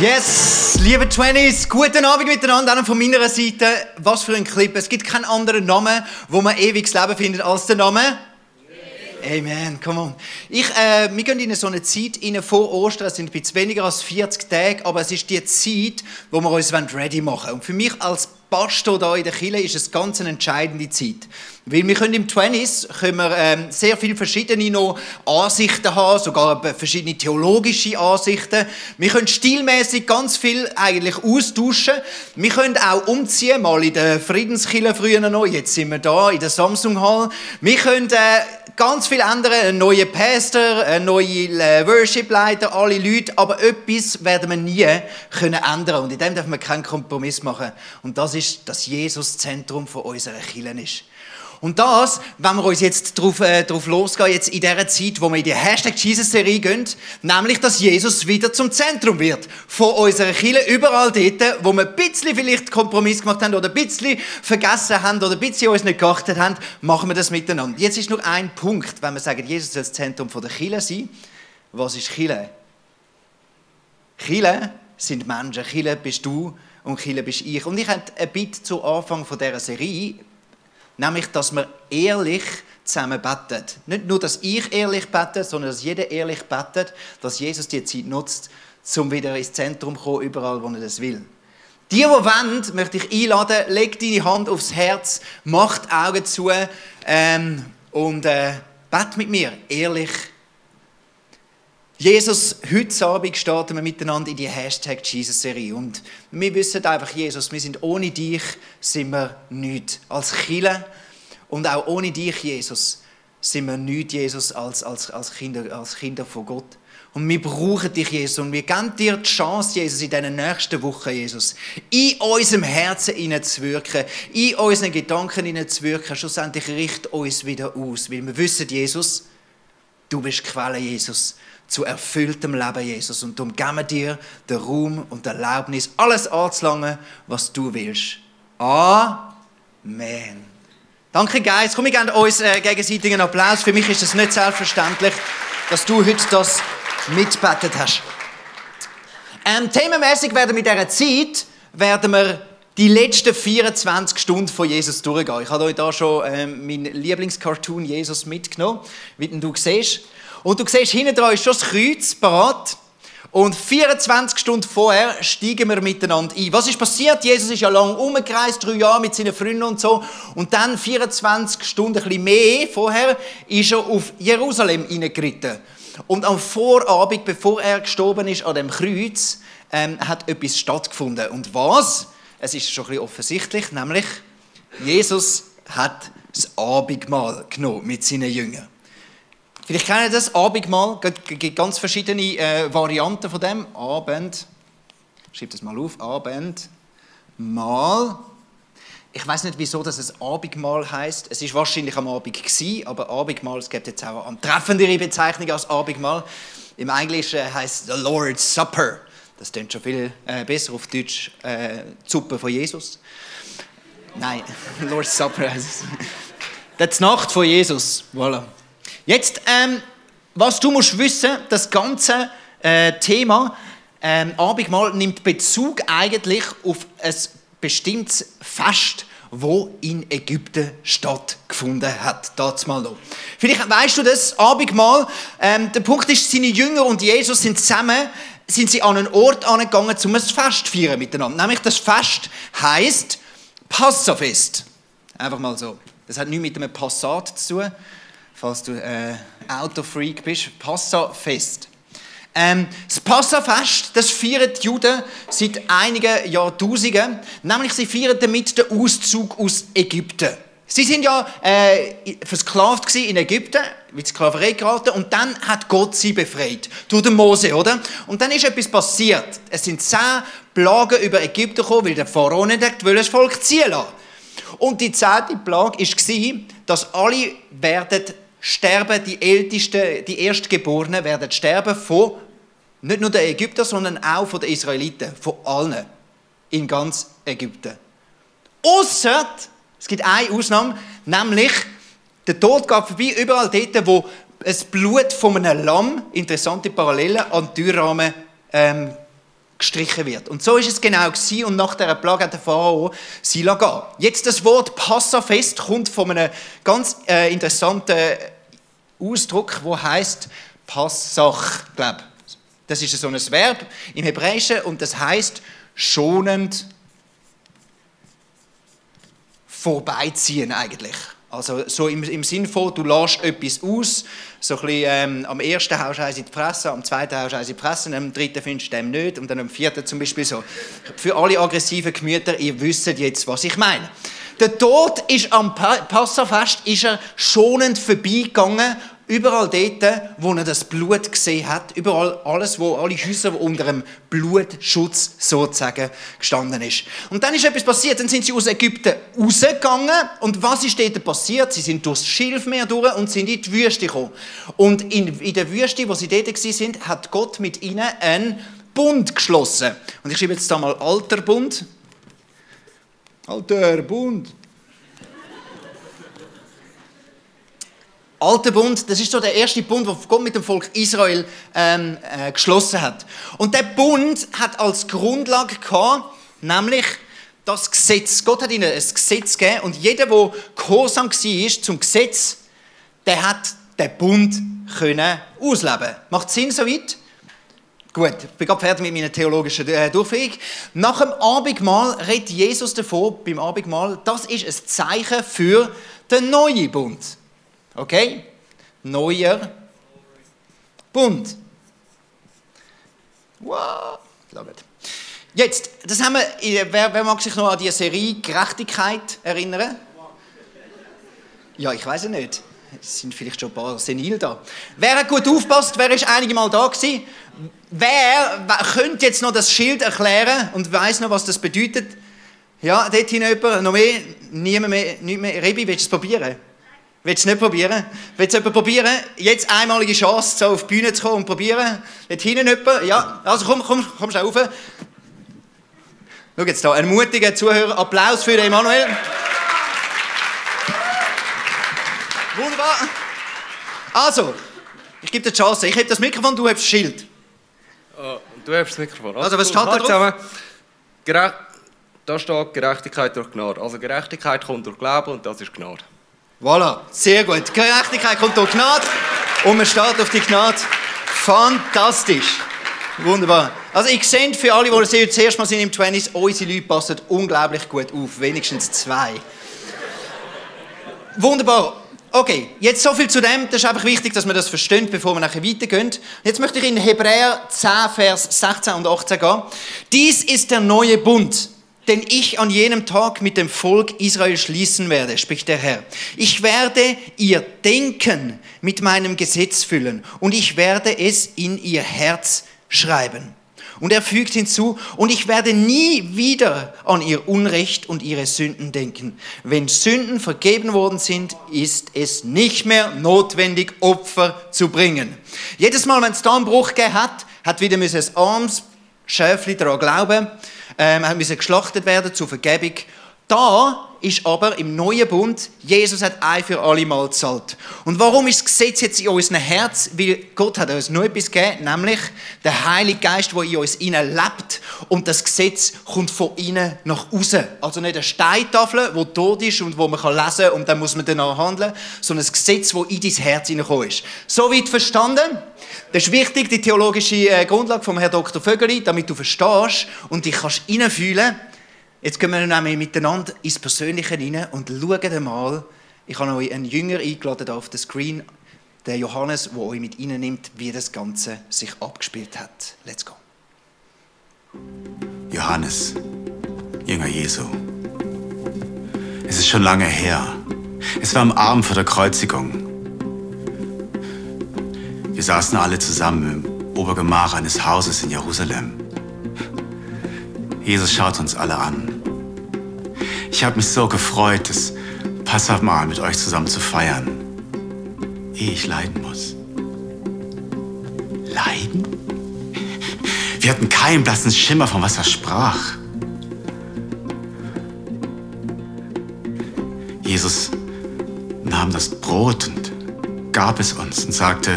Yes, liebe Twenties, guten Abend miteinander, auch von meiner Seite. Was für ein Clip. Es gibt keinen anderen Namen, wo man ewiges Leben findet als der Name. Amen, come on. Ich, äh, wir gehen in so eine Zeit rein vor Ostern, es sind ein bisschen weniger als 40 Tage, aber es ist die Zeit, wo wir uns ready machen wollen. Und für mich als Pastor hier in der Kirche ist es ganz eine entscheidende Zeit. Weil wir können im 20s können wir, ähm, sehr viele verschiedene noch Ansichten haben, sogar verschiedene theologische Ansichten. Wir können stilmäßig ganz viel eigentlich austauschen. Wir können auch umziehen, mal in der Friedenskirche früher noch, jetzt sind wir da in der Samsung Hall. Wir können äh, ganz viel ändern, ein neuer Pastor, ein neuer äh, Worship-Leiter, alle Leute, aber etwas werden wir nie können ändern und in dem dürfen wir keinen Kompromiss machen. Und das ist, dass Jesus Zentrum von unserer Kirche ist. Und das, wenn wir uns jetzt darauf, äh, drauf losgehen, jetzt in dieser Zeit, wo wir in die Hashtag Jesus-Serie gehen, nämlich, dass Jesus wieder zum Zentrum wird von unserer Kirche, überall dort, wo wir ein bisschen vielleicht Kompromiss gemacht haben oder ein bisschen vergessen haben oder ein bisschen uns nicht geachtet haben, machen wir das miteinander. Jetzt ist nur ein Punkt, wenn wir sagen, Jesus soll das Zentrum der Kirche sein. Was ist Kirche? Kirche sind Menschen. Kirche bist du und Kirche bist ich. Und ich hätte ein Bitte zu Anfang dieser Serie Nämlich, dass wir ehrlich zusammen beten. Nicht nur, dass ich ehrlich bete, sondern dass jeder ehrlich betet, dass Jesus die Zeit nutzt, um wieder ins Zentrum zu kommen, überall, wo er das will. Die, die wollen, möchte ich einladen, leg deine Hand aufs Herz, mach die Augen zu ähm, und äh, bet mit mir, ehrlich. Jesus, heute Abend starten wir miteinander in die Hashtag Jesus-Serie. Und wir wissen einfach, Jesus, wir sind ohne dich, sind wir nichts. Als Chile und auch ohne dich, Jesus, sind wir nichts, Jesus, als, als, als, Kinder, als Kinder von Gott. Und wir brauchen dich, Jesus. Und wir geben dir die Chance, Jesus, in diesen nächsten Wochen, Jesus, in unserem Herzen zu wirken, in unseren Gedanken zu wirken. Schlussendlich richt uns wieder aus. Weil wir wissen, Jesus, du bist Quelle, Jesus zu erfülltem Leben, Jesus. Und darum geben wir dir den Ruhm und die Erlaubnis, alles anzulangen, was du willst. Amen. Danke, Geist. Komm, wir geben uns äh, gegenseitig einen Applaus. Für mich ist es nicht selbstverständlich, dass du heute das mitbetet hast. Ähm, themenmäßig werden wir in dieser Zeit werden wir die letzten 24 Stunden von Jesus durchgehen. Ich habe euch da schon ähm, meinen Lieblingscartoon Jesus mitgenommen, wie du siehst. Und du siehst, hinten dran ist schon das Kreuz parat. Und 24 Stunden vorher steigen wir miteinander ein. Was ist passiert? Jesus ist ja lang umgereist, drei Jahre mit seinen Freunden und so. Und dann 24 Stunden, ein bisschen mehr vorher, ist er auf Jerusalem hineingeritten. Und am Vorabend, bevor er gestorben ist an dem Kreuz, ähm, hat etwas stattgefunden. Und was? Es ist schon ein bisschen offensichtlich, nämlich Jesus hat das Abendmahl genommen mit seinen Jüngern. Vielleicht kennen ihr das Abendmahl. Es gibt ganz verschiedene äh, Varianten von dem. Abend. Schreib das mal auf. Abendmahl. Ich weiß nicht, wieso das ein Abendmahl heißt. Es ist wahrscheinlich am Abend gewesen, aber Abendmahl, es gibt jetzt auch eine treffendere Bezeichnung als Abendmahl. Im Englischen heißt es the Lord's Supper. Das klingt schon viel äh, besser auf Deutsch. Äh, Suppe von Jesus. Nein, Lord's Supper heißt es. Das Nacht von Jesus. Voilà. Jetzt, ähm, was du musst wissen, das ganze äh, Thema ähm, Abendmahl nimmt Bezug eigentlich auf ein bestimmtes Fest, wo in Ägypten stattgefunden hat. Das mal noch. Vielleicht weißt du das Abendmahl. Ähm, der Punkt ist, seine Jünger und Jesus sind zusammen sind sie an einen Ort angegangen, um ein Fest zu feiern miteinander. Nämlich das Fest heißt Passafest. Einfach mal so. Das hat nichts mit einem Passat zu tun, falls du äh, Autofreak bist. Passafest. Ähm, das Passafest, das feiern die Juden seit einigen Jahrtausenden, nämlich sie feiern damit den Auszug aus Ägypten. Sie sind ja äh, versklavt in Ägypten, mit Sklaverei geraten, und dann hat Gott sie befreit. Durch den Mose, oder? Und dann ist etwas passiert. Es sind zehn Plagen über Ägypten gekommen, weil der Pharao nicht wollte das Volk ziehen lassen. Und die zehnte Plage war, dass alle werden sterben, die Ältesten, die Erstgeborenen werden sterben von nicht nur den Ägyptern, sondern auch von den Israeliten, von allen in ganz Ägypten. Ausser, es gibt eine Ausnahme, nämlich der Tod gab vorbei überall dort, wo das Blut von einem Lamm, interessante Parallelen, an den Türrahmen ähm, gestrichen wird. Und so ist es genau gewesen, und nach dieser Plage hat der Pharao sie gehen. Jetzt das Wort Passafest kommt von einem ganz äh, interessanten Ausdruck, wo heißt Passach, glaube Das ist so ein Verb im Hebräischen und das heißt schonend vorbeiziehen eigentlich. Also so im, im Sinn von, du lässt etwas aus, so ein bisschen, ähm, am ersten haust du in die Fresse, am zweiten haust du in die Fresse, am dritten findest du dem nicht und dann am vierten zum Beispiel so. Für alle aggressiven Gemüter, ihr wisst jetzt, was ich meine. Der Tod ist am Passafest ist er schonend vorbeigegangen Überall dort, wo er das Blut gesehen hat, überall alles, wo alle Häuser unter einem Blutschutz sozusagen gestanden ist. Und dann ist etwas passiert, dann sind sie aus Ägypten rausgegangen und was ist dort passiert? Sie sind durchs Schilfmeer durch und sind in die Wüste gekommen. Und in, in der Wüste, wo sie dort sind, hat Gott mit ihnen einen Bund geschlossen. Und ich schreibe jetzt da mal alter Bund. Alter Bund. Alter Bund, das ist so der erste Bund, den Gott mit dem Volk Israel ähm, äh, geschlossen hat. Und der Bund hat als Grundlage gehabt, nämlich das Gesetz. Gott hat ihnen ein Gesetz gegeben und jeder, der gehorsam war zum Gesetz, der hat den Bund können ausleben. Macht Sinn soweit? Gut, ich bin gerade fertig mit meiner theologischen äh, Durchführung. Nach dem Abendmahl redet Jesus davon, beim Abendmahl, das ist ein Zeichen für den neuen Bund. Okay? Neuer Bund. Wow. Jetzt, das haben wir, wer, wer, mag sich noch an die Serie Gerechtigkeit erinnern? Ja, ich weiß es nicht. Es sind vielleicht schon ein paar senil da. Wer hat gut aufgepasst? Wer ist einige Mal da gewesen? Wer, wer könnte jetzt noch das Schild erklären und weiß noch, was das bedeutet? Ja, dort hinten jemand, noch mehr, niemand mehr, nicht mehr. Rebi, willst du es probieren? Willst du nicht probieren? Willst du jemand probieren? Jetzt einmalige Chance, so auf die Bühne zu kommen und probieren. Dort hinten jemand? Ja, also komm, komm, komm schnell rauf. Schau jetzt da, ein mutiger Zuhörer. Applaus für den Emanuel. Wunderbar. Also, ich gebe dir die Chance. Ich habe das Mikrofon, du hast das Schild. Oh, du hast das Mikrofon. Also, was steht da drauf? Gerecht, da steht Gerechtigkeit durch Gnade. Also Gerechtigkeit kommt durch Glauben und das ist Gnade. Voilà, sehr gut. Gerechtigkeit kommt durch Gnade und man steht auf die Gnade. Fantastisch. Wunderbar. Also ich sehe für alle, die das erste Mal sind im 20s, unsere Leute passen unglaublich gut auf. Wenigstens zwei. Wunderbar. Okay, jetzt so viel zu dem. Das ist einfach wichtig, dass wir das verstehen, bevor wir nachher weitergehen. Jetzt möchte ich in Hebräer 10, Vers 16 und 18 gehen. Dies ist der neue Bund den ich an jenem Tag mit dem Volk Israel schließen werde, spricht der Herr. Ich werde ihr Denken mit meinem Gesetz füllen und ich werde es in ihr Herz schreiben. Und er fügt hinzu, und ich werde nie wieder an ihr Unrecht und ihre Sünden denken. Wenn Sünden vergeben worden sind, ist es nicht mehr notwendig, Opfer zu bringen. Jedes Mal, wenn es da einen Bruch gegeben hat, hat wieder ein armes Schäfli daran glauben, ähm, müssen geschlachtet werden zur Vergebung. Da ist aber im neuen Bund, Jesus hat ein für alle Mal gezahlt. Und warum ist das Gesetz jetzt in unserem Herz? Weil Gott hat uns nur etwas gegeben, nämlich der Heilige Geist, der in uns innen lebt. Und das Gesetz kommt von innen nach außen. Also nicht eine Steintafel, die tot ist und wo man lesen kann und dann muss man danach handeln, sondern ein Gesetz, das in dein Herz hineingekommen ist. So weit verstanden? Das ist wichtig, die theologische äh, Grundlage vom Herrn Dr. Vögeli, damit du verstehst und dich kannst hineinfühlen Jetzt gehen wir nämlich miteinander ins Persönliche rein und schauen mal, ich habe euch einen Jünger eingeladen auf den Screen, der Johannes, der euch mit nimmt, wie das Ganze sich abgespielt hat. Let's go. Johannes, Jünger Jesu. Es ist schon lange her. Es war am Abend vor der Kreuzigung. Wir saßen alle zusammen im Obergemach eines Hauses in Jerusalem. Jesus schaut uns alle an. Ich habe mich so gefreut, das Passamahl mit euch zusammen zu feiern, ehe ich leiden muss. Leiden? Wir hatten keinen blassen Schimmer von was er sprach. Jesus nahm das Brot und gab es uns und sagte,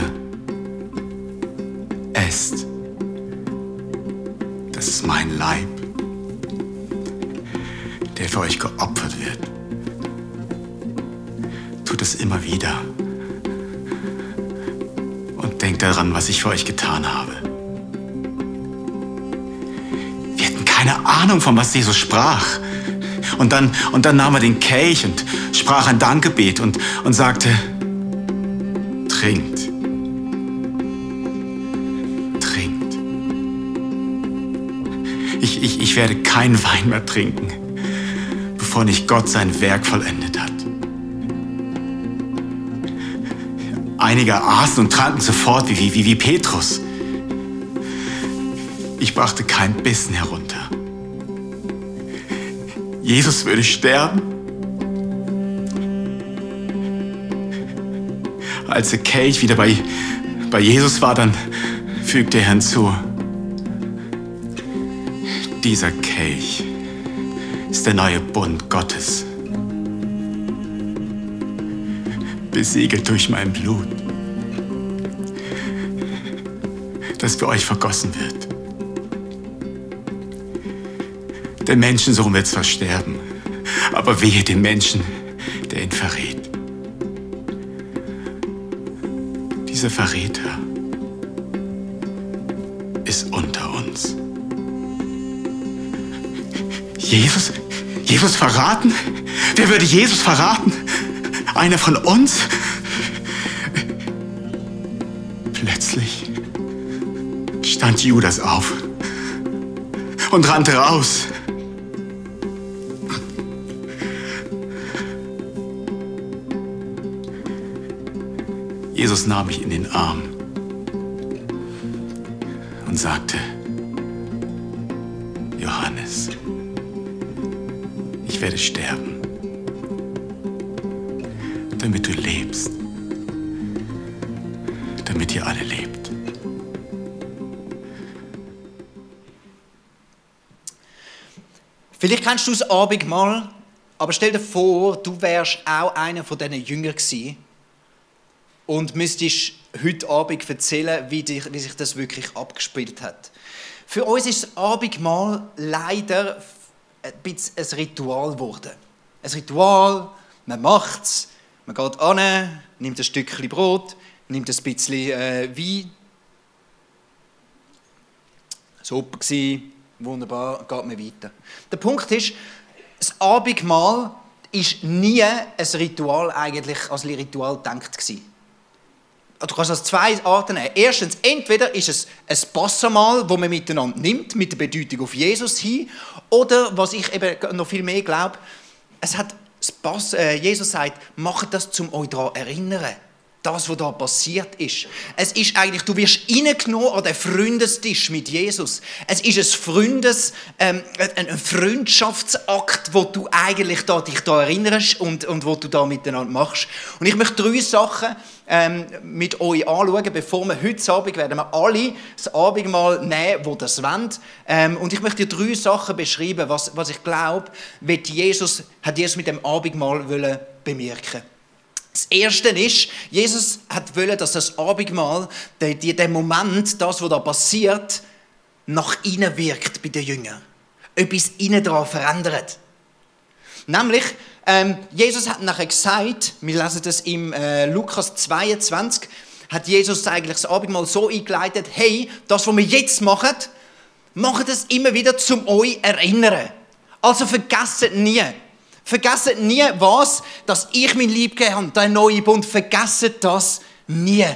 für euch geopfert wird. Tut es immer wieder. Und denkt daran, was ich für euch getan habe. Wir hatten keine Ahnung, von was Jesus sprach. Und dann, und dann nahm er den Kelch und sprach ein Dankgebet und, und sagte, trinkt. Trinkt. Ich, ich, ich werde keinen Wein mehr trinken bevor nicht Gott sein Werk vollendet hat. Einige aßen und tranken sofort wie, wie, wie Petrus. Ich brachte keinen Bissen herunter. Jesus würde sterben. Als der Kelch wieder bei, bei Jesus war, dann fügte er hinzu, dieser Kelch der neue Bund Gottes. Besiegelt durch mein Blut, das für euch vergossen wird. Der Menschensohn wird zwar sterben, aber wehe dem Menschen, der ihn verrät. Dieser Verräter ist unter uns. Jesus Jesus verraten? Wer würde Jesus verraten? Einer von uns? Plötzlich stand Judas auf und rannte raus. Jesus nahm mich in den Arm und sagte, werde sterben, damit du lebst, damit ihr alle lebt. Vielleicht kennst du das Abendmahl, aber stell dir vor, du wärst auch einer von diesen Jüngern gewesen und müsstest heute Abend erzählen, wie, dich, wie sich das wirklich abgespielt hat. Für uns ist das Abendmahl leider ein bisschen ein Ritual geworden. Ein Ritual, man macht es, man geht an, nimmt ein Stückchen Brot, nimmt ein bisschen äh, Wein. Super gewesen, wunderbar, geht man weiter. Der Punkt ist, das Abendmahl ist nie ein Ritual eigentlich als Ritual gedacht gewesen du kannst das zwei Arten nehmen. Erstens, entweder ist es ein Passamal, das man miteinander nimmt, mit der Bedeutung auf Jesus hin, oder, was ich eben noch viel mehr glaube, es hat das Pass, äh, Jesus sagt, macht das, um euch daran zu erinnern. Das, was da passiert ist. Es ist eigentlich, du wirst reingenommen an den Freundestisch mit Jesus. Es ist ein, Freundes, ähm, ein Freundschaftsakt, wo du eigentlich da, dich da erinnerst und, und wo du da miteinander machst. Und ich möchte drei Sachen ähm, mit euch anschauen, bevor wir heute Abend werden wir alle das Abendmahl nehmen, wo das wollen. Ähm, und ich möchte drei Sachen beschreiben, was, was ich glaube, Jesus, hat Jesus mit dem Abendmahl bemerken das Erste ist, Jesus hat wollen, dass das Abendmahl, der, der Moment, das, was da passiert, nach innen wirkt bei den Jüngern. Etwas innen daran verändert. Nämlich, ähm, Jesus hat nachher gesagt, wir lesen das im äh, Lukas 22, hat Jesus eigentlich das Abendmahl so eingeleitet, hey, das, was wir jetzt machen, macht es immer wieder zum euch erinnern. Also vergesst nie. Vergesst nie was, dass ich mein Lieb gegeben habe, der neue Bund. Vergesst das nie.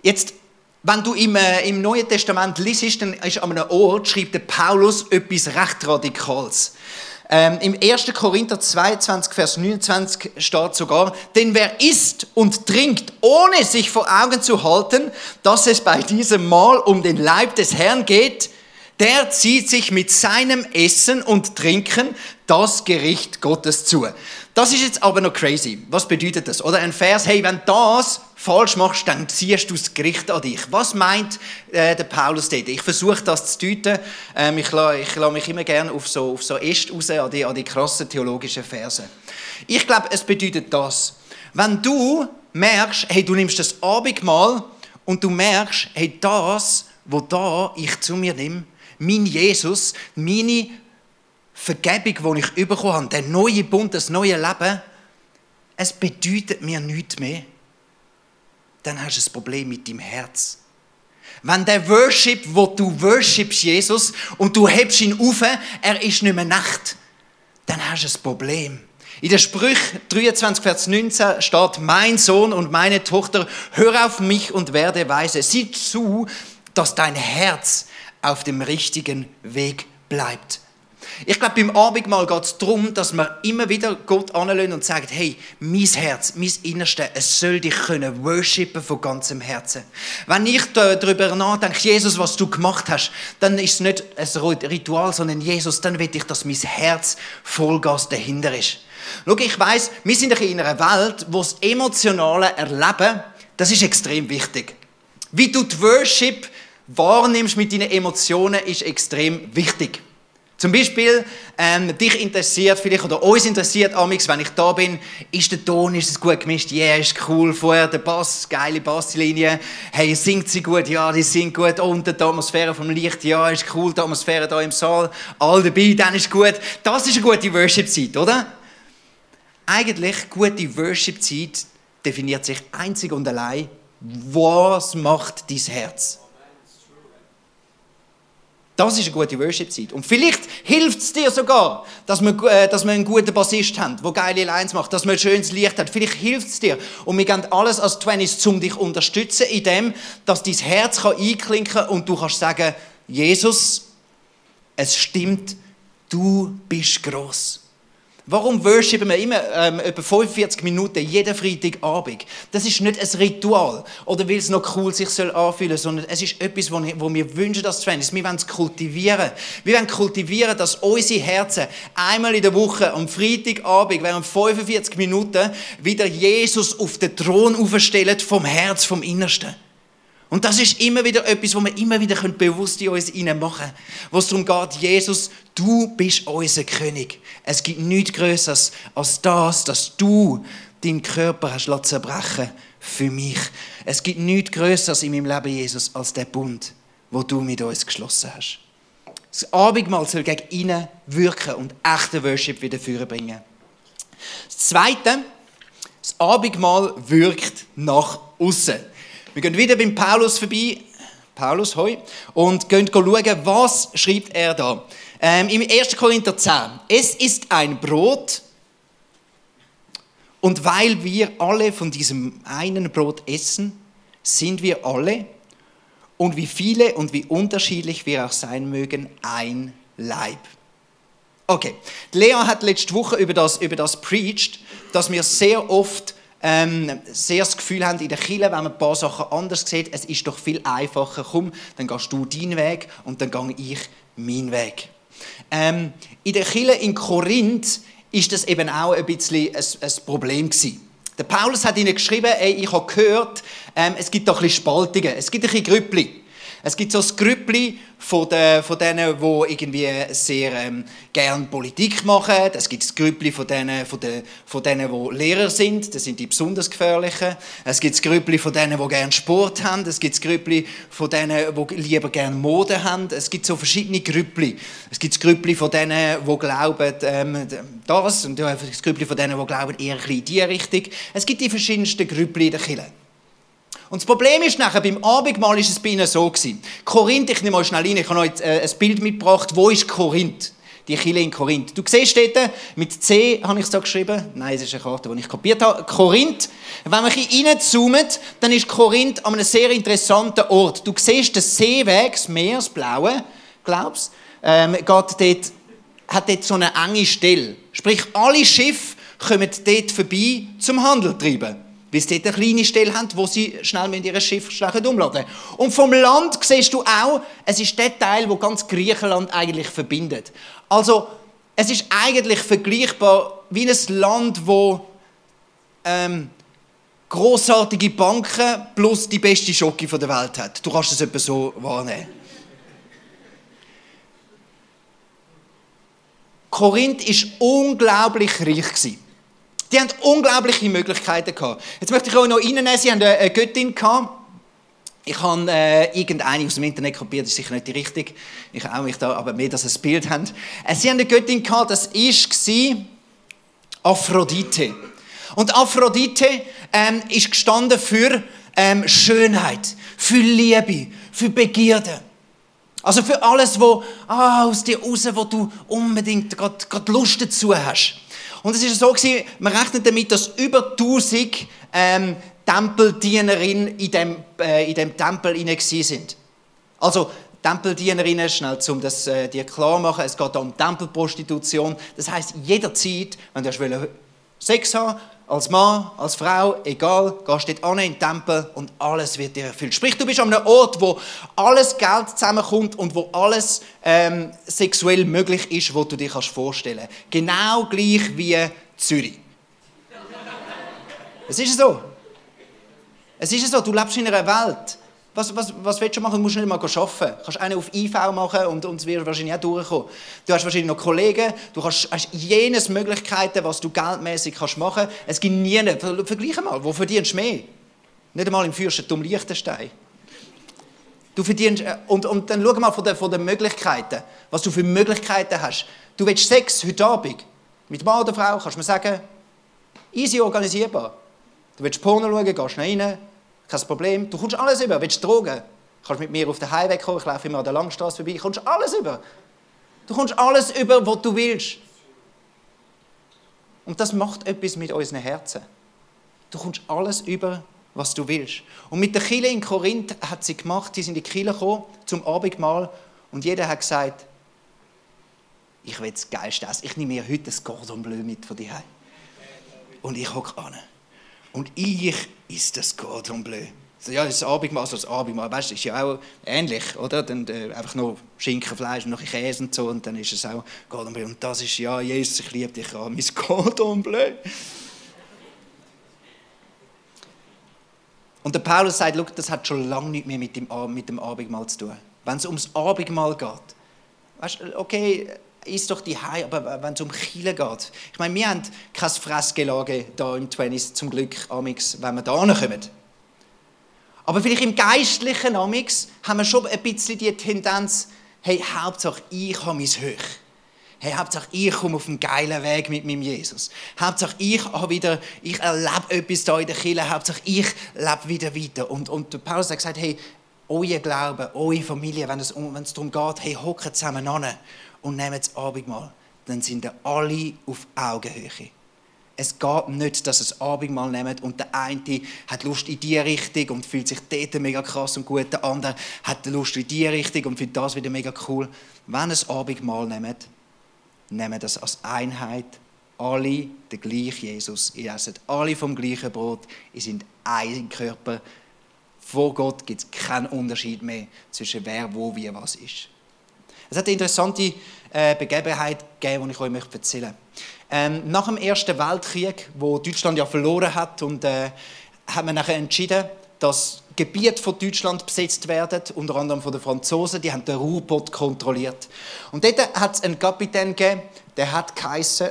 Jetzt, wenn du im, äh, im Neuen Testament liest, dann ist an einem Ort, schreibt der Paulus etwas recht Radikales. Ähm, Im 1. Korinther 22, Vers 29 steht sogar, denn wer isst und trinkt, ohne sich vor Augen zu halten, dass es bei diesem Mahl um den Leib des Herrn geht, der zieht sich mit seinem Essen und Trinken das Gericht Gottes zu. Das ist jetzt aber noch crazy. Was bedeutet das? Oder ein Vers, hey, wenn das falsch machst, dann ziehst du das Gericht an dich. Was meint äh, der Paulus dort? Ich versuche das zu deuten. Ähm, ich lasse ich lass mich immer gerne auf so, auf so Est raus, an die, an die krassen theologischen Verse. Ich glaube, es bedeutet das. Wenn du merkst, hey, du nimmst das Abendmahl und du merkst, hey, das, wo da ich zu mir nehme, mein Jesus, meine Vergebung, die ich bekommen habe, der neue Bund, das neue Leben, es bedeutet mir nichts mehr, dann hast du ein Problem mit deinem Herz. Wenn der Worship, wo du worshipst Jesus und du hebst ihn auf, er ist nicht mehr Nacht, dann hast du ein Problem. In der Sprüch 23, Vers 19 steht, mein Sohn und meine Tochter, hör auf mich und werde weise. Sieh zu, dass dein Herz auf dem richtigen Weg bleibt. Ich glaube, beim Abendmahl geht es darum, dass man immer wieder Gott anlöhnt und sagt, hey, mein Herz, mein Innerste, es soll dich können worshipen von ganzem Herzen. Wenn ich darüber nachdenke, Jesus, was du gemacht hast, dann ist es nicht ein Ritual, sondern Jesus, dann will ich, dass mein Herz Vollgas dahinter ist. Schau, ich weiß, wir sind in einer Welt, wo das emotionale Erleben, das ist extrem wichtig. Wie du die Worship wahrnimmst mit deinen Emotionen, ist extrem wichtig. Zum Beispiel, ähm, dich interessiert vielleicht, oder uns interessiert amix, wenn ich da bin, ist der Ton, ist es gut gemischt? Ja, yeah, ist cool. Vorher der Bass, geile Basslinie. Hey, singt sie gut? Ja, die singt gut. Und die Atmosphäre vom Licht, ja, ist cool. Die Atmosphäre da im Saal, all dabei, dann ist gut. Das ist eine gute Worship-Zeit, oder? Eigentlich, gute Worship-Zeit definiert sich einzig und allein, was macht dein Herz? Das ist eine gute Worship-Zeit. Und vielleicht hilft es dir sogar, dass wir, äh, dass wir einen guten Bassist haben, der geile Lines macht, dass man ein schönes Licht hat. Vielleicht hilft es dir. Und wir geben alles als Twenties, um dich zu unterstützen, in dem, dass dein Herz kann einklinken kann und du kannst sagen, Jesus, es stimmt, du bist groß. Warum worshipen wir immer ähm, etwa 45 Minuten jeden Freitagabend? Das ist nicht ein Ritual oder weil es noch cool sich soll anfühlen, sondern es ist etwas, wo, wo wir wünschen, dass es ist. Wir wollen es kultivieren. Wir wollen kultivieren, dass unsere Herzen einmal in der Woche am Freitagabend während 45 Minuten wieder Jesus auf den Thron aufstellen vom Herz, vom Innersten. Und das ist immer wieder etwas, wo wir immer wieder bewusst in uns machen können. Wo es darum geht, Jesus, du bist unser König. Es gibt nichts Größeres als das, dass du deinen Körper hast zerbrechen für mich. Es gibt nichts Größeres in meinem Leben, Jesus, als der Bund, wo du mit uns geschlossen hast. Das Abendmahl soll gegen innen wirken und echte Worship wieder bringen. Das Zweite, das Abendmahl wirkt nach außen. Wir gehen wieder beim Paulus vorbei. Paulus, hoi. Und gehen schauen, was schreibt er da. Ähm, Im 1. Korinther 10. Es ist ein Brot. Und weil wir alle von diesem einen Brot essen, sind wir alle, und wie viele und wie unterschiedlich wir auch sein mögen, ein Leib. Okay, Lea hat letzte Woche über das, über das preached, dass wir sehr oft ähm, sehr das Gefühl haben in der Kirche, wenn man ein paar Sachen anders sieht, es ist doch viel einfacher. Komm, dann gehst du deinen Weg und dann gehe ich meinen Weg. Ähm, in der Kirche in Korinth ist das eben auch ein bisschen ein, ein Problem gewesen. Der Paulus hat ihnen geschrieben, ey, ich habe gehört, ähm, es gibt doch ein bisschen Spaltungen, es gibt ein bisschen Grüppli. Es gibt so ein Grüppli von, den, von denen, die irgendwie sehr ähm, gern Politik machen. Es gibt das Grüppli von denen, von, den, von denen, die Lehrer sind. Das sind die besonders gefährlichen. Es gibt das Grüppli von denen, die gern Sport haben. Es gibt das Grüppli von denen, die lieber gern Mode haben. Es gibt so verschiedene Grüppli. Es gibt das Grüppli von denen, die glauben ähm, das und das Grüppli von denen, die glauben eher in die Richtung. Es gibt die verschiedensten Grüppli in der Kirche. Und das Problem ist nachher, beim Abendmahl ist es bei ihnen so gewesen. Korinth, ich nehme mal schnell rein, ich habe euch äh, ein Bild mitgebracht. Wo ist Korinth? Die Kille in Korinth. Du siehst dort, mit C habe ich es da geschrieben. Nein, es ist eine Karte, die ich kopiert habe. Korinth. Wenn man ein reinzoomt, dann ist Korinth an einem sehr interessanten Ort. Du siehst den Seeweg, das Meer, das Blaue, glaubst ähm, geht dort, hat dort so eine enge Stelle. Sprich, alle Schiffe kommen dort vorbei zum Handel treiben weil sie dort eine kleine Stelle haben, wo sie schnell mit ihrem Schiff schnell umladen Und vom Land siehst du auch, es ist der Teil, wo ganz Griechenland eigentlich verbindet. Also, es ist eigentlich vergleichbar wie ein Land, wo ähm, großartige Banken plus die beste Schocke der Welt hat. Du kannst es etwa so wahrnehmen. Korinth ist unglaublich reich. Die haben unglaubliche Möglichkeiten gehabt. Jetzt möchte ich euch noch reinnehmen, sie haben eine Göttin gehabt. Ich habe äh, irgendeine aus dem Internet kopiert, das ist sicher nicht die richtige. Ich auch mich da, aber mehr, dass sie ein Bild haben. Äh, sie haben eine Göttin gehabt, das war Aphrodite. Und Aphrodite ähm, ist gestanden für ähm, Schönheit, für Liebe, für Begierde. Also für alles, wo ah, aus dir raus, wo du unbedingt gerade Lust dazu hast. Und es ist so gewesen, man rechnet damit, dass über 1000 ähm, Tempeldienerinnen in dem, äh, in dem Tempel hinein sind. Also Tempeldienerinnen, schnell um das äh, dir klar machen, es geht um Tempelprostitution. Das heißt, jederzeit, wenn du Sex haben als Mann, als Frau, egal, gehst dort an in den Tempel und alles wird dir erfüllt. Sprich, du bist an einem Ort, wo alles Geld zusammenkommt und wo alles ähm, sexuell möglich ist, was du dir vorstellen kannst. Genau gleich wie Zürich. Es ist so. Es ist so, du lebst in einer Welt, was, was, was willst du machen? Du musst nicht mal arbeiten. Du kannst einen auf IV machen und, und es wird wahrscheinlich auch durchkommen. Du hast wahrscheinlich noch Kollegen, du hast, hast jenes Möglichkeiten, was du geldmäßig kannst machen kannst. Es gibt nie, vergleiche mal, wo verdienst du mehr? Nicht einmal im Fürstentum Liechtenstein. Du verdienst, äh, und, und dann schau mal von den, von den Möglichkeiten, was du für Möglichkeiten hast. Du willst Sex heute Abend mit Mann oder Frau, kannst du mir sagen, easy organisierbar. Du willst Porno schauen, gehst rein, kein Problem. Du kommst alles über. Willst du Drogen? Du kannst mit mir auf den Highway kommen. Ich laufe immer an der Langstrasse vorbei. Du kommst alles über. Du kommst alles über, was du willst. Und das macht etwas mit unseren Herzen. Du kommst alles über, was du willst. Und mit der Kille in Korinth hat sie gemacht, die sind in die Kille gekommen zum Abendmahl und jeder hat gesagt, ich will das Geilste essen. Ich nehme mir heute das Cordon Bleu mit von dir Und ich hocke an. Und ich ist das Cordon Bleu. Ja, das Abendmahl, das Abendmahl, weißt du, ist ja auch ähnlich, oder? Dann äh, einfach nur Schinken, Fleisch und noch Käse und so und dann ist es auch Cordon Bleu. Und das ist, ja, Jesus, ich liebe dich, an, mein Cordon Bleu. Und der Paulus sagt, das hat schon lange nicht mehr mit dem, mit dem Abendmahl zu tun. Wenn es ums Abendmahl geht, weißt, okay, ist doch die High, aber wenn es um Chile geht. Ich meine, wir haben kein Fressgelage hier im Twenties zum Glück, amix, wenn wir da kommen. Aber vielleicht im Geistlichen amix haben wir schon ein bisschen die Tendenz, hey, Hauptsache ich habe mein Höch. Hey, Hauptsache ich komme auf einen geilen Weg mit meinem Jesus. Hauptsache ich habe wieder, ich erlebe etwas da in der Kirche. Hauptsache ich lebe wieder weiter. Und, und Paulus hat gesagt, hey, euer Glaube, eure Familie, wenn es, wenn es darum geht, hey, hocken zusammen an und nehmen das Abendmahl, dann sind alle auf Augenhöhe. Es geht nicht, dass es Abendmahl nehmen und der eine hat Lust in die Richtung und fühlt sich dort mega krass und gut, der andere hat Lust in die Richtung und findet das wieder mega cool. Wenn es Abendmahl nehmen, nehmen das als Einheit. Alle der gleiche Jesus. Ihr essen alle vom gleichen Brot. Ihr seid ein Körper. Vor Gott gibt es keinen Unterschied mehr zwischen wer, wo, wie, was ist. Es hat eine interessante äh, Begebenheit gegeben, die ich euch erzählen möchte. Ähm, nach dem Ersten Weltkrieg, wo Deutschland ja verloren hat, und, äh, hat man nachher entschieden, dass Gebiete von Deutschland besetzt werden, unter anderem von den Franzosen, die haben den Ruhrpott kontrolliert. Und dort hat es einen Kapitän gegeben, der hat geheißen,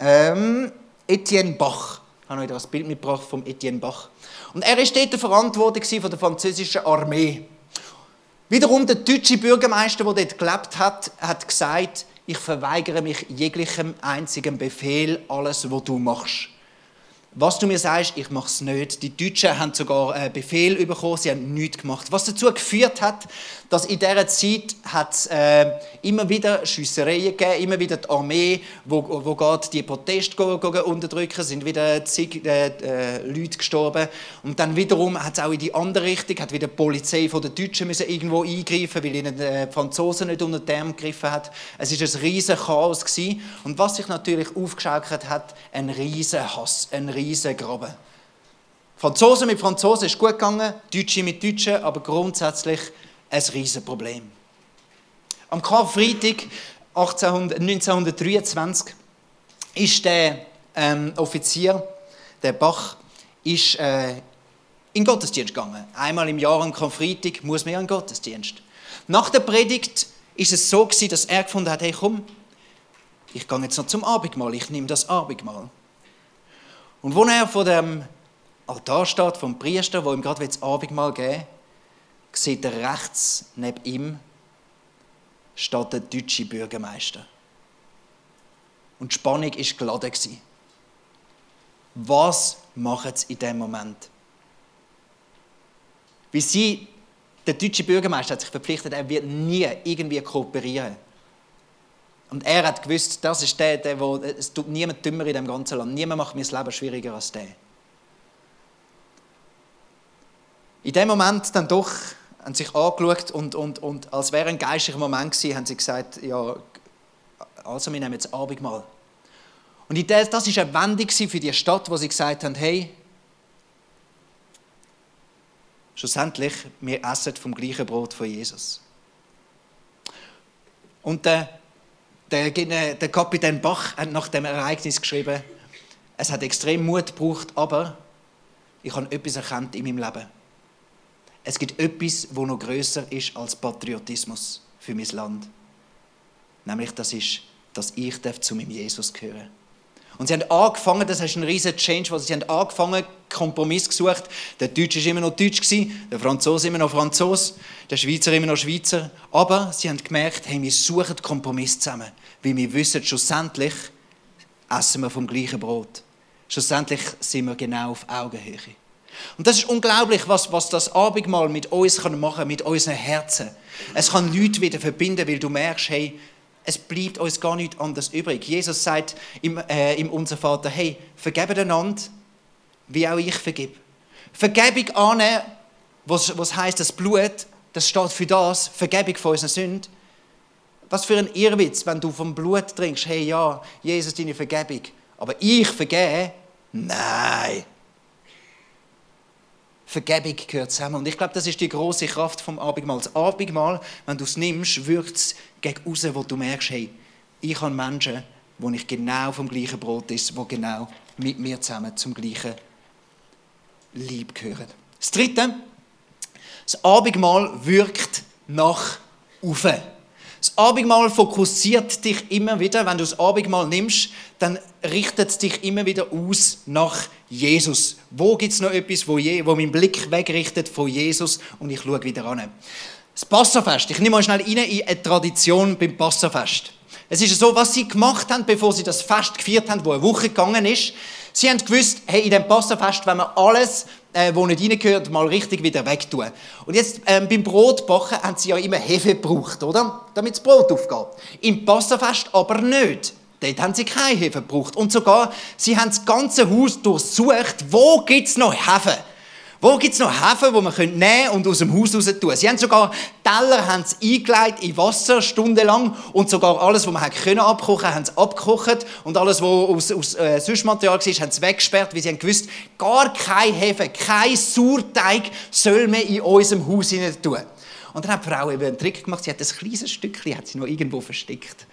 ähm, Etienne Bach. Ich habe euch das Bild mitgebracht vom Etienne Bach. Und er war dort verantwortlich von der französischen Armee. Wiederum der deutsche Bürgermeister, der dort gelebt hat, hat gesagt, ich verweigere mich jeglichem einzigen Befehl, alles, was du machst. Was du mir sagst, ich mache es nicht. Die Deutschen haben sogar einen Befehl bekommen, sie haben nichts gemacht. Was dazu geführt hat, dass in dieser Zeit hat äh, immer wieder Schiessereien gegeben, immer wieder die Armee, wo, wo geht die Proteste unterdrücken, sind wieder zig äh, äh, Leute gestorben. Und dann wiederum hat es auch in die andere Richtung, hat wieder die Polizei von den Deutschen müssen irgendwo eingreifen, weil ihnen die äh, Franzosen nicht unter den Arm gegriffen hat. Es ist ein riesen Chaos gewesen. Und was sich natürlich aufgeschaukelt hat, ein riesen Hass, ein riesen Graben. Franzosen mit Franzosen ist gut gegangen, Deutsche mit Deutschen, aber grundsätzlich ein Riesenproblem. Am Karfreitag 1923 ist der ähm, Offizier, der Bach, ist, äh, in den Gottesdienst gegangen. Einmal im Jahr am Karfreitag muss man ja in den Gottesdienst. Nach der Predigt ist es so gewesen, dass er gefunden hat, hey komm, ich gehe jetzt noch zum Abendmahl, ich nehme das Abendmahl. Und wo er vor dem Altar steht, vom Priester, wo ihm gerade das Abendmahl geben will, sieht er rechts neben ihm steht der deutsche Bürgermeister. Und die Spannung war geladen. Was machen sie in diesem Moment? Wie sie, der deutsche Bürgermeister hat sich verpflichtet, er wird nie irgendwie kooperieren. Und er hat gewusst, das ist der, der wo, es tut niemand dümmer in dem ganzen Land. Niemand macht mir das Leben schwieriger als der. In dem Moment dann doch haben sich angeschaut und, und, und als wäre ein geistlicher Moment gewesen, haben sie gesagt, ja, also wir nehmen jetzt Abendmahl. Und das war eine Wendung für die Stadt, wo sie gesagt haben, hey, schlussendlich, wir essen vom gleichen Brot von Jesus. Und der, der, der Kapitän Bach hat nach dem Ereignis geschrieben, es hat extrem Mut gebraucht, aber ich habe etwas erkannt in meinem Leben. Es gibt etwas, wo noch größer ist als Patriotismus für mein Land. Nämlich das ist, dass ich zu meinem Jesus gehören und sie haben angefangen, das ist ein riesiger Change, weil sie haben angefangen, Kompromiss gesucht. Der Deutsche war immer noch Deutsch, der Franzose immer noch Franzose, der Schweizer immer noch Schweizer. Aber sie haben gemerkt, hey, wir suchen Kompromiss zusammen, weil wir wissen, schlussendlich essen wir vom gleichen Brot. Schlussendlich sind wir genau auf Augenhöhe. Und das ist unglaublich, was, was das Abendmahl mit uns kann machen mit unseren Herzen. Es kann Leute wieder verbinden, weil du merkst, hey, es bleibt uns gar nichts anderes übrig. Jesus sagt im, äh, im Unser Vater, hey, vergebt einander, wie auch ich vergib. Vergebung annehmen, was, was heißt das Blut, das steht für das, Vergebung von unseren Sünden. Was für ein Irrwitz, wenn du vom Blut trinkst, hey ja, Jesus, deine Vergebung. Aber ich vergehe? Nein. Vergebung gehört zusammen. Und ich glaube, das ist die große Kraft vom Abendmahl. Das Abendmahl, wenn du es nimmst, wirkt es gegen raus, wo du merkst, hey, ich habe Menschen, wo ich genau vom gleichen Brot ist, wo genau mit mir zusammen zum gleichen Lieb gehören. Das Dritte, das Abendmahl wirkt nach oben. Das Abendmahl fokussiert dich immer wieder, wenn du das Abendmahl nimmst, dann richtet es dich immer wieder aus nach Jesus. Wo gibt es noch etwas, wo, je, wo mein Blick wegrichtet von Jesus und ich schaue wieder an? Das Passafest. Ich nehme mal schnell rein in eine Tradition beim Passafest. Es ist so, was sie gemacht haben, bevor sie das Fest gefeiert haben, wo eine Woche gegangen ist. Sie haben gewusst, hey, in dem Passafest wenn wir alles, äh, wo nicht reingehört, mal richtig wieder wegtun. Und jetzt ähm, beim Brotbacken haben sie ja immer Hefe gebraucht, oder? Damit das Brot aufgeht. Im Passafest aber nicht. Dort haben sie keine Hefe gebraucht. Und sogar, sie haben das ganze Haus durchsucht, wo gibt es noch Hefe? Wo gibt es noch Häfen, die man nehmen können und aus dem Haus raus tun? Sie haben sogar Teller haben sie eingelegt in Wasser stundenlang und sogar alles, was man abkochen, haben sie abgekocht und alles, was aus, aus äh, Süßmaterial war, haben sie weggesperrt, weil sie haben gewusst, gar kein Hefe, kein Sauerteig soll man in unserem Haus hinein tun. Und dann hat die Frau eben einen Trick gemacht, sie hat ein kleines Stückchen hat sie noch irgendwo versteckt.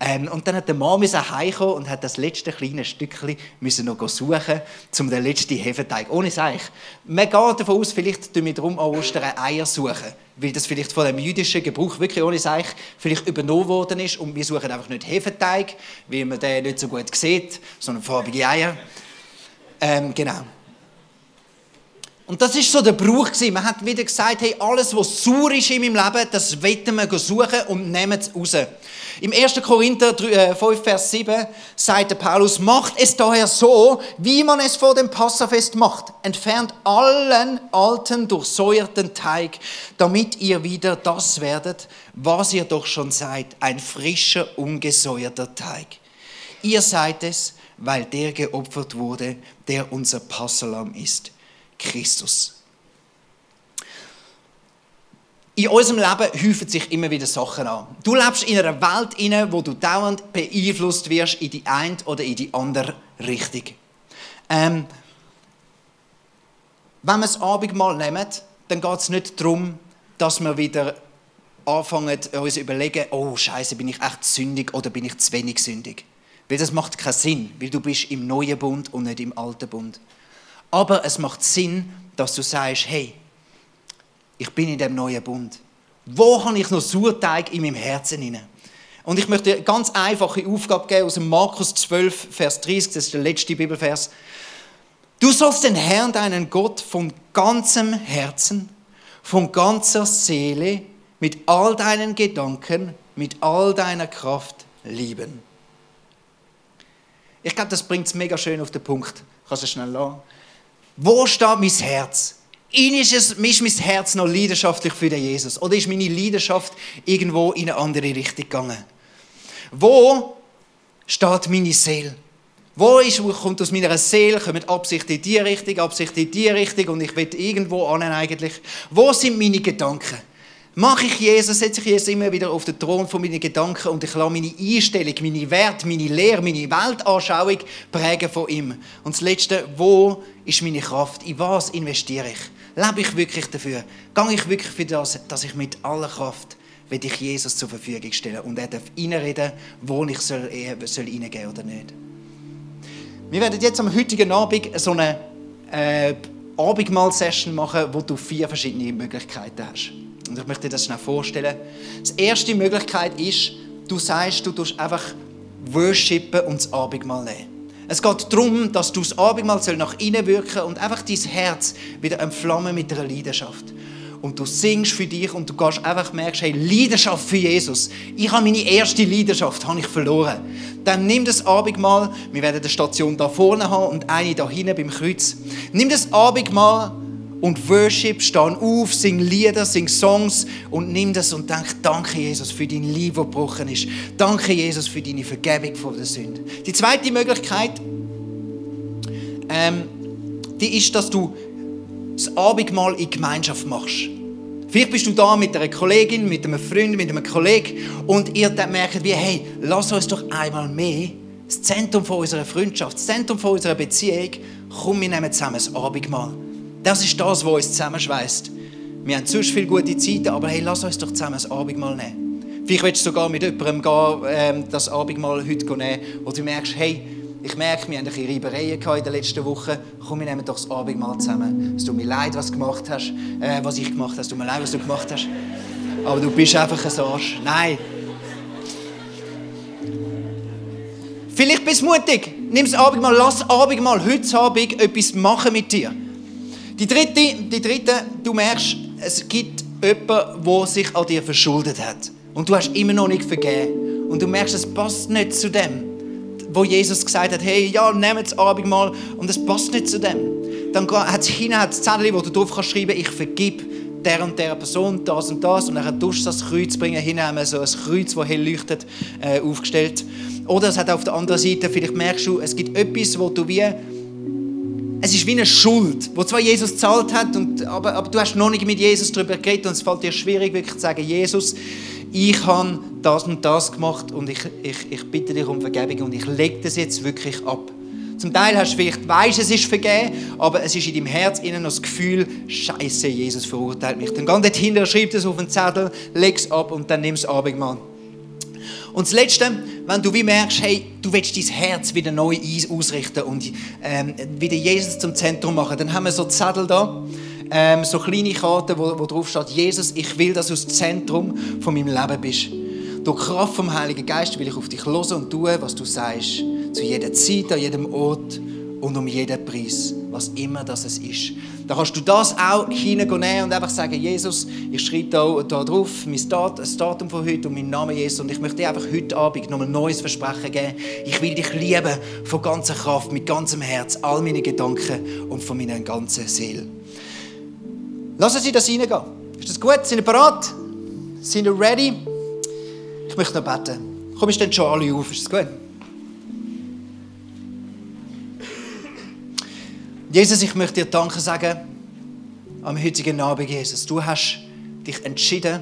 Ähm, und dann hat der Mann heimkommen und hat das letzte kleine Stückchen müssen noch suchen, um den letzten Hefeteig. Ohne Seich. Man geht davon aus, vielleicht tun wir darum an Ostern Eier suchen, weil das vielleicht von dem jüdischen Gebrauch wirklich ohne Seich vielleicht übernommen worden ist und wir suchen einfach nicht Hefeteig, weil man den nicht so gut sieht, sondern farbige Eier. Ähm, genau. Und das ist so der Brauch Man hat wieder gesagt, hey, alles, was sauer ist in meinem Leben, das wollen wir suchen und nehmen es raus. Im 1. Korinther 5, äh, Vers 7 sagt Paulus, macht es daher so, wie man es vor dem Passafest macht. Entfernt allen alten, durchsäuerten Teig, damit ihr wieder das werdet, was ihr doch schon seid, ein frischer, ungesäuerter Teig. Ihr seid es, weil der geopfert wurde, der unser Passalam ist Christus. In unserem Leben häufen sich immer wieder Sachen an. Du lebst in einer Welt, in wo du dauernd beeinflusst wirst in die eine oder in die andere Richtung. Ähm, wenn wir das Abendmahl nehmen, dann geht es nicht darum, dass wir wieder anfangen, uns zu überlegen, oh Scheiße, bin ich echt sündig oder bin ich zu wenig sündig? Weil das macht keinen Sinn, weil du bist im neuen Bund und nicht im alten Bund. Aber es macht Sinn, dass du sagst, hey, ich bin in dem neuen Bund. Wo habe ich noch Surteig in meinem Herzen inne? Und ich möchte eine ganz einfache Aufgabe geben aus dem Markus 12, Vers 30, das ist der letzte Bibelvers. Du sollst den Herrn, deinen Gott, von ganzem Herzen, von ganzer Seele, mit all deinen Gedanken, mit all deiner Kraft lieben. Ich glaube, das bringt es mega schön auf den Punkt. Kannst du schnell lassen? Wo steht mein Herz? Ist, es, ist mein Herz noch leidenschaftlich für den Jesus? Oder ist meine Leidenschaft irgendwo in eine andere Richtung gegangen? Wo steht meine Seele? Wo ist, kommt aus meiner Seele, kommen Absichten in die Richtung, Absichten in die Richtung und ich will irgendwo an eigentlich. Wo sind meine Gedanken? Mache ich Jesus, setze ich Jesus immer wieder auf den Thron von meinen Gedanken und ich lasse meine Einstellung, meine Werte, meine Lehre, meine Weltanschauung prägen von ihm. Und das Letzte, wo ist meine Kraft? In was investiere ich? Lebe ich wirklich dafür? Gehe ich wirklich für das, dass ich mit aller Kraft will ich Jesus zur Verfügung stellen und er darf reinreden, wo ich soll, soll reingehen oder nicht. Wir werden jetzt am heutigen Abend so eine äh, Abendmahl-Session machen, wo du vier verschiedene Möglichkeiten hast. Und ich möchte dir das schnell vorstellen. Die erste Möglichkeit ist, du sagst, du tust einfach worshipen und das Abendmahl nehmen. Es geht darum, dass du das Abendmahl nach innen wirken und einfach dein Herz wieder entflammen mit einer Leidenschaft. Und du singst für dich und du gehst einfach merkst, hey, Leidenschaft für Jesus. Ich habe meine erste Leidenschaft habe ich verloren. Dann nimm das Abendmahl. Wir werden eine Station da vorne haben und eine da hinten beim Kreuz. Nimm das Abendmahl und Worship, stehen auf, sing Lieder, sing Songs und nimm das und denk, danke Jesus für dein Liebe, das gebrochen ist. Danke Jesus für deine Vergebung von der Sünde. Die zweite Möglichkeit, ähm, die ist, dass du das Abendmahl in Gemeinschaft machst. Vielleicht bist du da mit einer Kollegin, mit einem Freund, mit einem Kollegen und ihr merkt wie, hey, lass uns doch einmal mehr das Zentrum von unserer Freundschaft, das Zentrum von unserer Beziehung, komm, wir nehmen zusammen das Abendmahl. Das ist das, was uns zusammenschweißt. Wir haben sonst viele gute Zeiten, aber hey, lass uns doch zusammen das Abendmahl nehmen. Vielleicht willst du sogar mit jemandem gehen, ähm, das Abendmahl heute nehmen, wo du merkst, hey, ich merke, wir haben ein bisschen in den letzten Wochen. Komm, wir nehmen doch das Abendmahl zusammen. Es tut mir leid, was gemacht hast, äh, was ich gemacht habe. Es tut mir leid, was du gemacht hast. Aber du bist einfach ein Arsch. Nein. Vielleicht bist du mutig. Nimm das Abendmahl, lass Abendmahl heute Abend etwas machen mit dir. Die dritte, die dritte, du merkst, es gibt jemanden, der sich an dir verschuldet hat. Und du hast immer noch nicht vergeben. Und du merkst, es passt nicht zu dem, wo Jesus gesagt hat, hey, ja, nehmt das Abendmahl und es passt nicht zu dem. Dann hat es hinten ein Zettel, wo du drauf kannst schreiben, ich vergib der und der Person das und das und dann tust du das Kreuz bringen, hinten haben wir so ein Kreuz, das hell leuchtet, äh, aufgestellt. Oder es hat auf der anderen Seite, vielleicht merkst du, es gibt etwas, wo du wie es ist wie eine Schuld, wo zwar Jesus zahlt hat, und, aber, aber du hast noch nicht mit Jesus darüber geredet und es fällt dir schwierig, wirklich zu sagen, Jesus, ich habe das und das gemacht und ich, ich, ich bitte dich um Vergebung und ich lege das jetzt wirklich ab. Zum Teil hast du vielleicht, weißt, es ist vergeben, aber es ist in deinem Herz innen noch das Gefühl, Scheiße, Jesus verurteilt mich. Dann geh dort hinter, schreib das auf den Zettel, leg es ab und dann nimm das Abendmahl. Und das Letzte, wenn du wie merkst, hey, du willst dein Herz wieder neu ausrichten und ähm, wieder Jesus zum Zentrum machen, dann haben wir so Zettel da, ähm, so kleine Karten, wo, wo drauf steht, Jesus, ich will, dass du das Zentrum von meinem Leben bist. Durch Kraft vom Heiligen Geist will ich auf dich hören und tun, was du sagst. Zu jeder Zeit, an jedem Ort und um jeden Preis, was immer das es ist. Da kannst du das auch hineinnehmen und einfach sagen, Jesus, ich schreibe da, da drauf mein Dat, das Datum von heute und meinen Namen Jesus und ich möchte dir einfach heute Abend noch ein neues Versprechen geben. Ich will dich lieben von ganzer Kraft, mit ganzem Herz, all meine Gedanken und von meiner ganzen Seele. Lassen Sie das reingehen. Ist das gut? Sind Sie bereit? Sind Sie ready? Ich möchte noch beten. Komm, ich dann schon alle auf. Ist das gut? Jesus, ich möchte dir Danke sagen am heutigen Abend, Jesus. Du hast dich entschieden,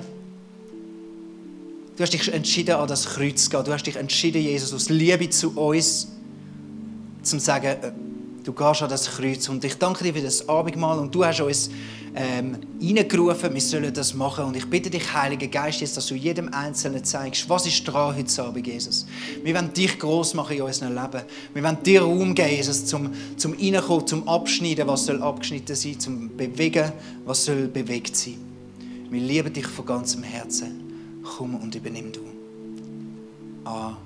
du hast dich entschieden, an das Kreuz zu gehen. Du hast dich entschieden, Jesus, aus Liebe zu uns, zu sagen, äh, du gehst an das Kreuz. Und ich danke dir für das Abendmahl und du hast uns ähm, reingerufen, wir sollen das machen. Und ich bitte dich, Heiliger Geist, jetzt, dass du jedem Einzelnen zeigst, was ist dran heute Abend, Jesus. Wir wollen dich groß machen in unserem Leben. Wir wollen dir Raum geben, Jesus, zum, zum Reinkommen, zum Abschneiden, was soll abgeschnitten sein, zum Bewegen, was soll bewegt sein. Wir lieben dich von ganzem Herzen. Komm und übernimm du. Amen.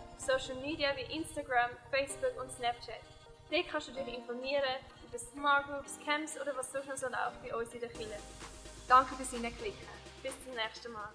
Social Media wie Instagram, Facebook und Snapchat. Dort kannst du dich informieren über Smart Groups, Camps oder was noch so läuft bei uns in der Kirche. Danke fürs Hineinklicken. Bis zum nächsten Mal.